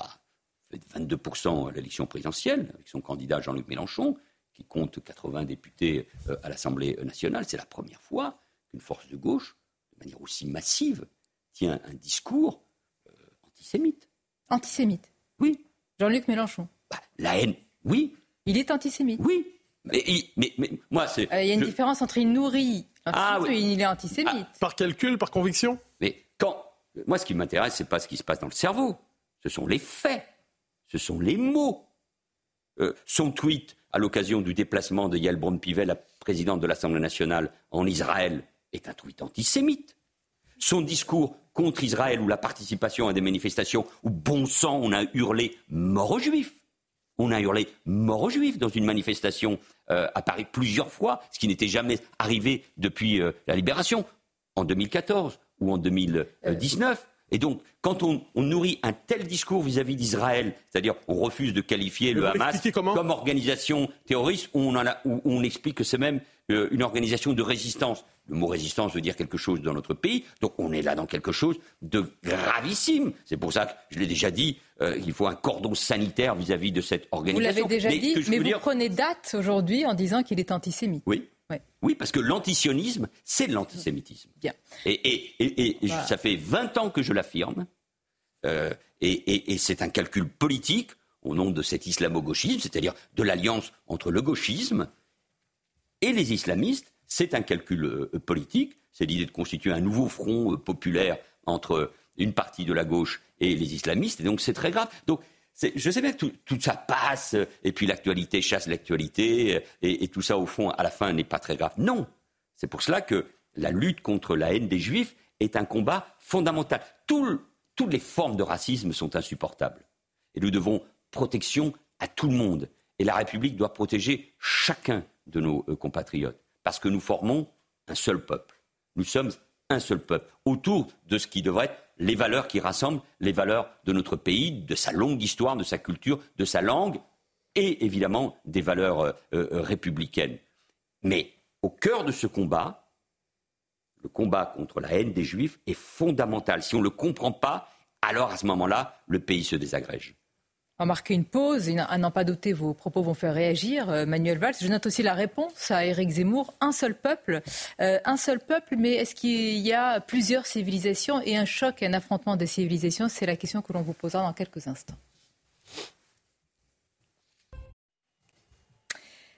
B: fait 22% à l'élection présidentielle, avec son candidat Jean-Luc Mélenchon, qui compte 80 députés euh, à l'Assemblée nationale. C'est la première fois qu'une force de gauche, de manière aussi massive, tient un discours euh, antisémite.
A: Antisémite?
B: Oui.
A: Jean-Luc Mélenchon?
B: Bah, La haine, oui.
A: Il est antisémite?
B: Oui. Mais, mais, moi, c'est.
A: Euh, il y a une différence entre il nourrit ah, oui. et il est antisémite. Ah,
C: par calcul, par conviction
B: Mais quand. Moi, ce qui m'intéresse, c'est pas ce qui se passe dans le cerveau. Ce sont les faits. Ce sont les mots. son tweet à l'occasion du déplacement de Yael Braun-Pivet, la présidente de l'Assemblée nationale, en Israël, est un tweet antisémite. Son discours contre Israël ou la participation à des manifestations où, bon sang, on a hurlé mort aux juifs. On a hurlé mort aux juifs dans une manifestation euh, à Paris plusieurs fois, ce qui n'était jamais arrivé depuis euh, la libération, en 2014 ou en 2019. Et donc, quand on, nourrit un tel discours vis-à-vis d'Israël, c'est-à-dire on refuse de qualifier le Hamas comme organisation terroriste, où on, on explique que c'est même euh, une organisation de résistance. Le mot résistance veut dire quelque chose dans notre pays, donc on est là dans quelque chose de gravissime. C'est pour ça que je l'ai déjà dit, euh, il faut un cordon sanitaire vis-à-vis de cette organisation.
A: Vous l'avez déjà dit, mais vous prenez date aujourd'hui en disant qu'il est antisémite.
B: Oui. Oui, parce que l'antisionisme, c'est l'antisémitisme.
A: Bien.
B: Et, ça fait 20 ans que je l'affirme. Euh, et, c'est un calcul politique au nom de cet islamo-gauchisme, c'est-à-dire de l'alliance entre le gauchisme et les islamistes. C'est un calcul euh, politique. C'est l'idée de constituer un nouveau front euh, populaire entre une partie de la gauche et les islamistes. Et donc c'est très grave. Donc je sais bien que tout, ça passe, et puis l'actualité chasse l'actualité, et, tout ça, au fond, à la fin, n'est pas très grave. Non. C'est pour cela que la lutte contre la haine des juifs est un combat fondamental. toutes les formes de racisme sont insupportables. Et nous devons protection à tout le monde. Et la République doit protéger chacun de nos euh, compatriotes. Parce que nous formons un seul peuple. Nous sommes un seul peuple, autour de ce qui devrait être les valeurs qui rassemblent les valeurs de notre pays, de sa longue histoire, de sa culture, de sa langue, et évidemment des valeurs euh, euh, républicaines. Mais au cœur de ce combat, le combat contre la haine des juifs est fondamental. Si on ne le comprend pas, alors à ce moment-là, le pays se désagrège
A: va marquer une pause. À n'en pas douter, vos propos vont faire réagir. Euh, Manuel Valls, je note aussi la réponse à Éric Zemmour. Un seul peuple, euh, un seul peuple, mais est-ce qu'il y a plusieurs civilisations et un choc et un affrontement des civilisations? C'est la question que l'on vous posera dans quelques instants.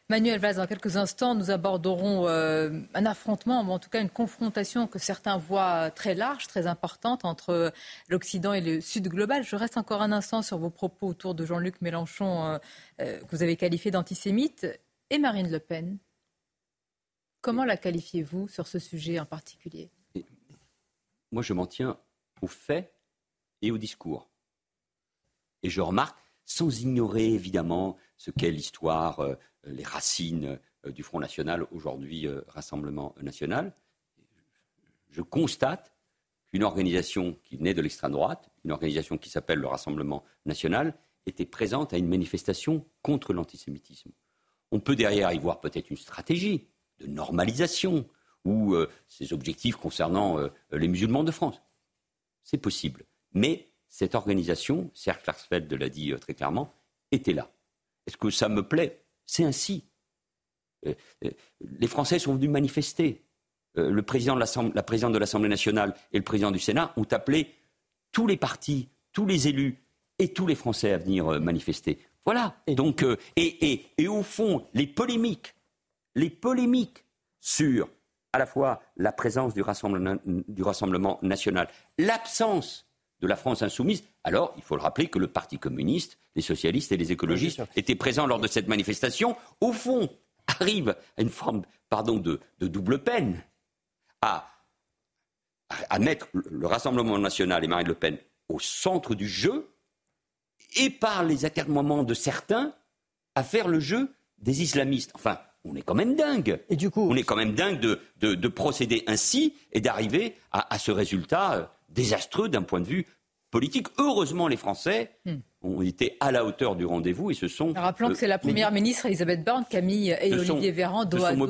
A: Manuel Valls, dans quelques instants, nous aborderons euh, un affrontement, en tout cas une confrontation que certains voient très large, très importante entre l'Occident et le Sud global. Je reste encore un instant sur vos propos autour de Jean-Luc Mélenchon, euh, euh, que vous avez qualifié d'antisémite, et Marine Le Pen. Comment la qualifiez-vous sur ce sujet en particulier?
B: Moi, je m'en tiens aux faits et au discours. Et je remarque, sans ignorer évidemment ce qu'est l'histoire les racines euh, du Front National, aujourd'hui euh, Rassemblement National. Je constate qu'une organisation qui naît de l'extrême droite, une organisation qui s'appelle le Rassemblement National, était présente à une manifestation contre l'antisémitisme. On peut derrière y voir peut-être une stratégie de normalisation ou euh, ces objectifs concernant les musulmans de France. C'est possible. Mais cette organisation, Serge Klarsfeld l'a dit très clairement, était là. Est-ce que ça me plaît? C'est ainsi. Euh, euh, les Français sont venus manifester. Euh, le président de la présidente de l'Assemblée nationale et le président du Sénat ont appelé tous les partis, tous les élus et tous les Français à venir manifester. Voilà. Et donc, et, au fond, les polémiques, les polémiques sur à la fois la présence du Rassemblement national, l'absence de la France insoumise, alors il faut le rappeler que le Parti communiste, les socialistes et les écologistes étaient présents lors de cette manifestation, au fond, arrivent à une forme pardon, de, double peine, à, à mettre le Rassemblement national et Marine Le Pen au centre du jeu, et par les atermoiements de certains, à faire le jeu des islamistes. Enfin, on est quand même dingue.
D: Et du coup,
B: on est quand même dingue de, de, procéder ainsi et d'arriver à, ce résultat euh, désastreux d'un point de vue politique. Heureusement, les Français hmm. ont été à la hauteur du rendez-vous et se sont.
A: Rappelons que c'est la première ministre Elisabeth Borne, Camille et Olivier Véran, dos à dos,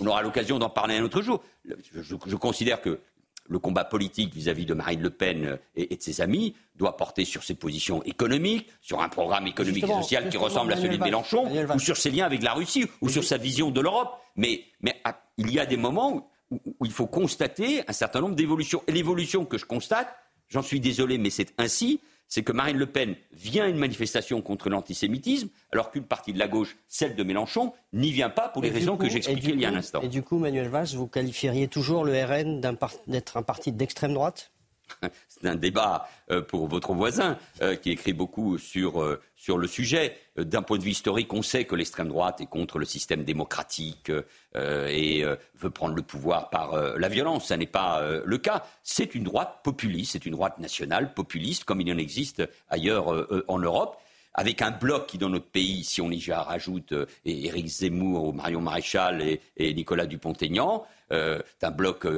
B: On aura l'occasion d'en parler un autre jour. je considère que le combat politique vis-à-vis de Marine Le Pen et, de ses amis doit porter sur ses positions économiques, sur un programme économique et social qui ressemble à celui de Mélenchon, ou sur ses liens avec la Russie, ou sur sa vision de l'Europe. Mais, ah, il y a des moments où, il faut constater un certain nombre d'évolutions. Et l'évolution que je constate, j'en suis désolé, mais c'est ainsi, c'est que Marine Le Pen vient à une manifestation contre l'antisémitisme, alors qu'une partie de la gauche, celle de Mélenchon, n'y vient pas pour les raisons que j'expliquais il y a un instant.
D: Et du coup, Manuel Valls, vous qualifieriez toujours le RN d'être un parti d'extrême droite?
B: c'est un débat euh, pour votre voisin euh, qui écrit beaucoup sur, euh, sur le sujet. D'un point de vue historique, on sait que l'extrême droite est contre le système démocratique et veut prendre le pouvoir par la violence. Ce n'est pas le cas. C'est une droite populiste, c'est une droite nationale populiste, comme il en existe ailleurs en Europe avec un bloc qui, dans notre pays, si on y rajoute Éric Zemmour, Marion Maréchal et, Nicolas Dupont-Aignan, c'est un bloc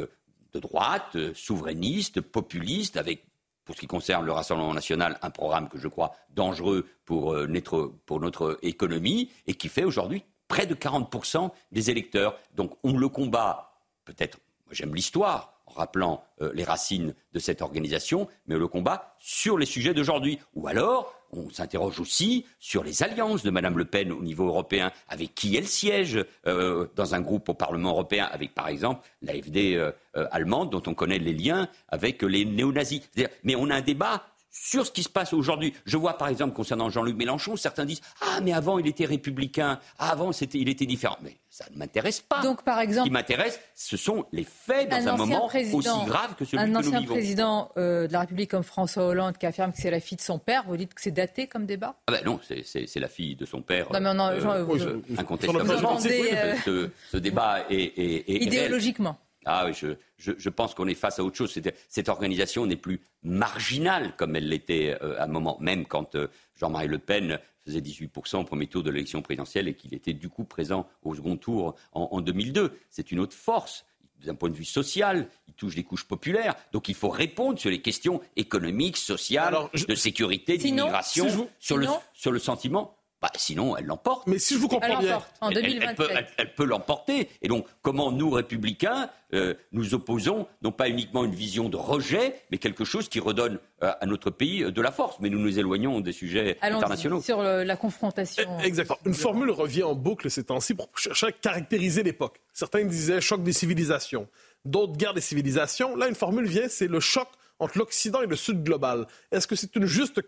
B: de droite, euh, souverainiste, populiste, avec, pour ce qui concerne le Rassemblement national, un programme que je crois dangereux pour, euh, notre, pour notre économie et qui fait aujourd'hui près de 40% des électeurs. Donc on le combat, peut-être, moi j'aime l'histoire, rappelant euh, les racines de cette organisation, mais le combat sur les sujets d'aujourd'hui. Ou alors, on s'interroge aussi sur les alliances de Mme Le Pen au niveau européen, avec qui elle siège euh, dans un groupe au Parlement européen, avec par exemple l'AFD euh, allemande, dont on connaît les liens avec les néo-nazis. Mais on a un débat sur ce qui se passe aujourd'hui. Je vois par exemple concernant Jean-Luc Mélenchon, certains disent Ah, mais avant il était républicain, ah, avant c'était, il était différent. Mais ça ne m'intéresse pas.
A: Donc par exemple.
B: Ce qui m'intéresse, ce sont les faits dans un, moment aussi grave que celui
A: que
B: nous
A: vivons. Un ancien président euh, de la République comme François Hollande qui affirme que c'est la fille de son père, vous dites que c'est daté comme débat?
B: Ah ben non, c'est, la fille de son père.
A: Non mais on
B: euh, incontestablement. Ce, ce, débat est, est
A: idéologiquement.
B: Ah oui, je, pense qu'on est face à autre chose. Cette organisation n'est plus marginale comme elle l'était euh, à un moment, même quand euh, Jean-Marie Le Pen faisait 18% au premier tour de l'élection présidentielle et qu'il était du coup présent au second tour en, 2002. C'est une autre force d'un point de vue social, il touche les couches populaires. Donc il faut répondre sur les questions économiques, sociales, de sécurité, d'immigration, sur, le, sur le sentiment bah, sinon, elle l'emporte.
C: Mais si je vous comprends bien,
A: en
B: elle, peut, l'emporter. Et donc, comment nous, républicains, euh, nous opposons non pas uniquement une vision de rejet, mais quelque chose qui redonne euh, à notre pays euh, de la force. Mais nous nous éloignons des sujets internationaux.
A: Sur la confrontation.
C: Eh, exactement. Une formule revient en boucle ces temps-ci pour chercher à caractériser l'époque. Certains disaient choc des civilisations, d'autres guerre des civilisations. Là, une formule vient, c'est le choc entre l'Occident et le Sud global. Est-ce que c'est une juste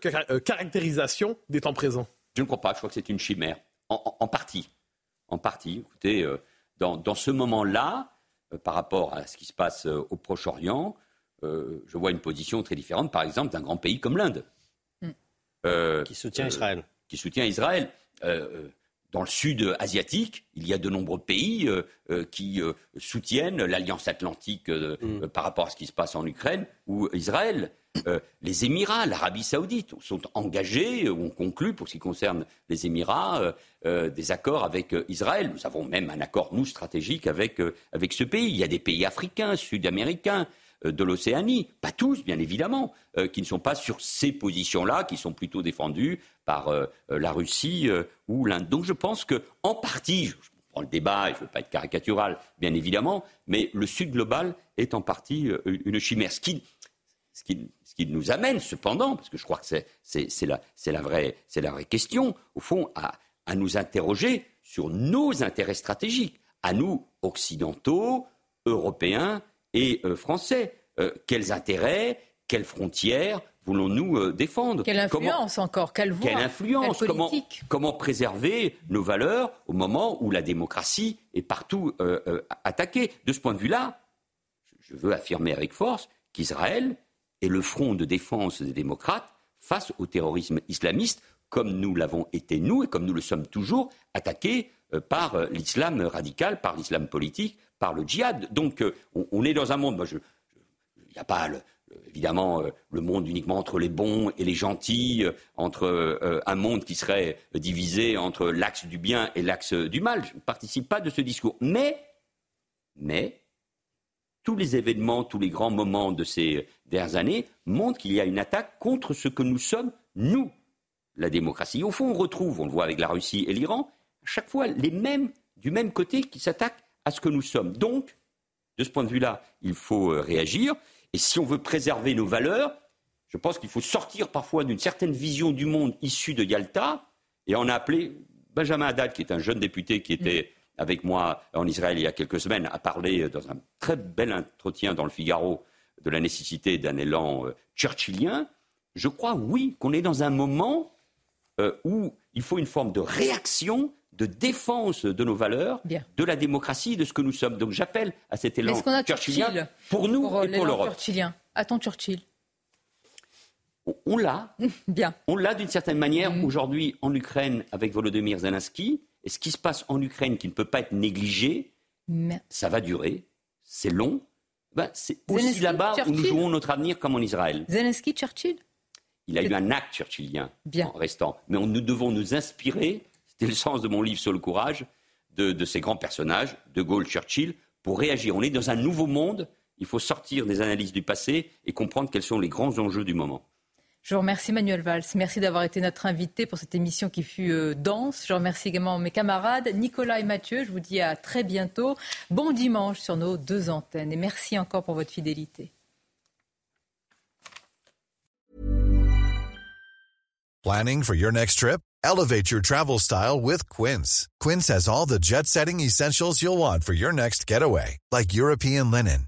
C: caractérisation des temps présents?
B: Je ne crois pas. Je crois que c'est une chimère. En, partie. En partie. Écoutez, euh, dans, ce moment-là, euh, par rapport à ce qui se passe euh, au Proche-Orient, je vois une position très différente, par exemple, d'un grand pays comme l'Inde.
D: Hmm. qui soutient Israël.
B: Qui soutient Israël. dans le sud asiatique, il y a de nombreux pays qui soutiennent l'alliance atlantique hmm. par rapport à ce qui se passe en Ukraine ou Israël. Euh, les Émirats, l'Arabie saoudite sont engagés ont conclu, pour ce qui concerne les Émirats, euh, euh, des accords avec Israël. Nous avons même un accord, nous, stratégique avec, avec ce pays. Il y a des pays africains, sud-américains, de l'Océanie, pas tous, bien évidemment, qui ne sont pas sur ces positions-là, qui sont plutôt défendues par la Russie ou l'Inde. Donc je pense que, en partie, je prends le débat, et je ne veux pas être caricatural, bien évidemment, mais le Sud global est en partie une chimère. Ce qui, qui nous amène cependant, parce que je crois que c'est la, la, vraie, la vraie question, au fond, à, à nous interroger sur nos intérêts stratégiques, à nous, occidentaux, européens et euh, français. Euh, quels intérêts, quelles frontières voulons-nous euh, défendre?
A: Quelle influence encore? Quelle voix?
B: Quelle influence? Comment, comment, préserver nos valeurs au moment où la démocratie est partout attaquée? De ce point de vue-là, je veux affirmer avec force qu'Israël et le front de défense des démocrates face au terrorisme islamiste, comme nous l'avons été nous et comme nous le sommes toujours, attaqués euh, par euh, l'islam radical, par l'islam politique, par le djihad. Donc euh, on, est dans un monde, il n'y a pas évidemment le monde uniquement entre les bons et les gentils, entre un monde qui serait divisé entre l'axe du bien et l'axe du mal. Je ne participe pas de ce discours. Mais, mais, tous les événements, tous les grands moments de ces dernières années montrent qu'il y a une attaque contre ce que nous sommes, nous, la démocratie. Au fond, on retrouve, on le voit avec la Russie et l'Iran, chaque fois les mêmes, du même côté, qui s'attaquent à ce que nous sommes. Donc, de ce point de vue-là, il faut euh, réagir. Et si on veut préserver nos valeurs, je pense qu'il faut sortir parfois d'une certaine vision du monde issue de Yalta. Et on a appelé Benjamin Haddad, qui est un jeune député qui était avec moi en Israël il y a quelques semaines, a parlé dans un très bel entretien dans le Figaro de la nécessité d'un élan euh, churchillien. Je crois, oui, qu'on est dans un moment euh, où il faut une forme de réaction, de défense de nos valeurs, de la démocratie, de ce que nous sommes. Donc j'appelle à cet élan churchillien pour nous et pour l'Europe.
A: Attends Churchill
B: on l'a.
A: Bien.
B: On l'a d'une certaine manière mm. aujourd'hui en Ukraine avec Volodymyr Zelensky. Et ce qui se passe en Ukraine qui ne peut pas être négligé, ça va durer, c'est long. Ben, c'est aussi là-bas où nous jouons notre avenir comme en Israël.
A: Zelensky, Churchill
B: il a eu un acte churchillien en restant. Mais nous devons nous inspirer, c'était le sens de mon livre sur le courage, de, ces grands personnages, de Gaulle, Churchill, pour réagir. On est dans un nouveau monde, il faut sortir des analyses du passé et comprendre quels sont les grands enjeux du moment.
A: Je vous remercie Manuel Valls. Merci d'avoir été notre invité pour cette émission qui fut euh, dense. Je remercie également mes camarades Nicolas et Mathieu. Je vous dis à très bientôt. Bon dimanche sur nos deux antennes et merci encore pour votre fidélité.
E: Planning for your next trip? Elevate your travel style with Quince. Quince has all the jet-setting essentials you'll want for your next getaway, like European linen,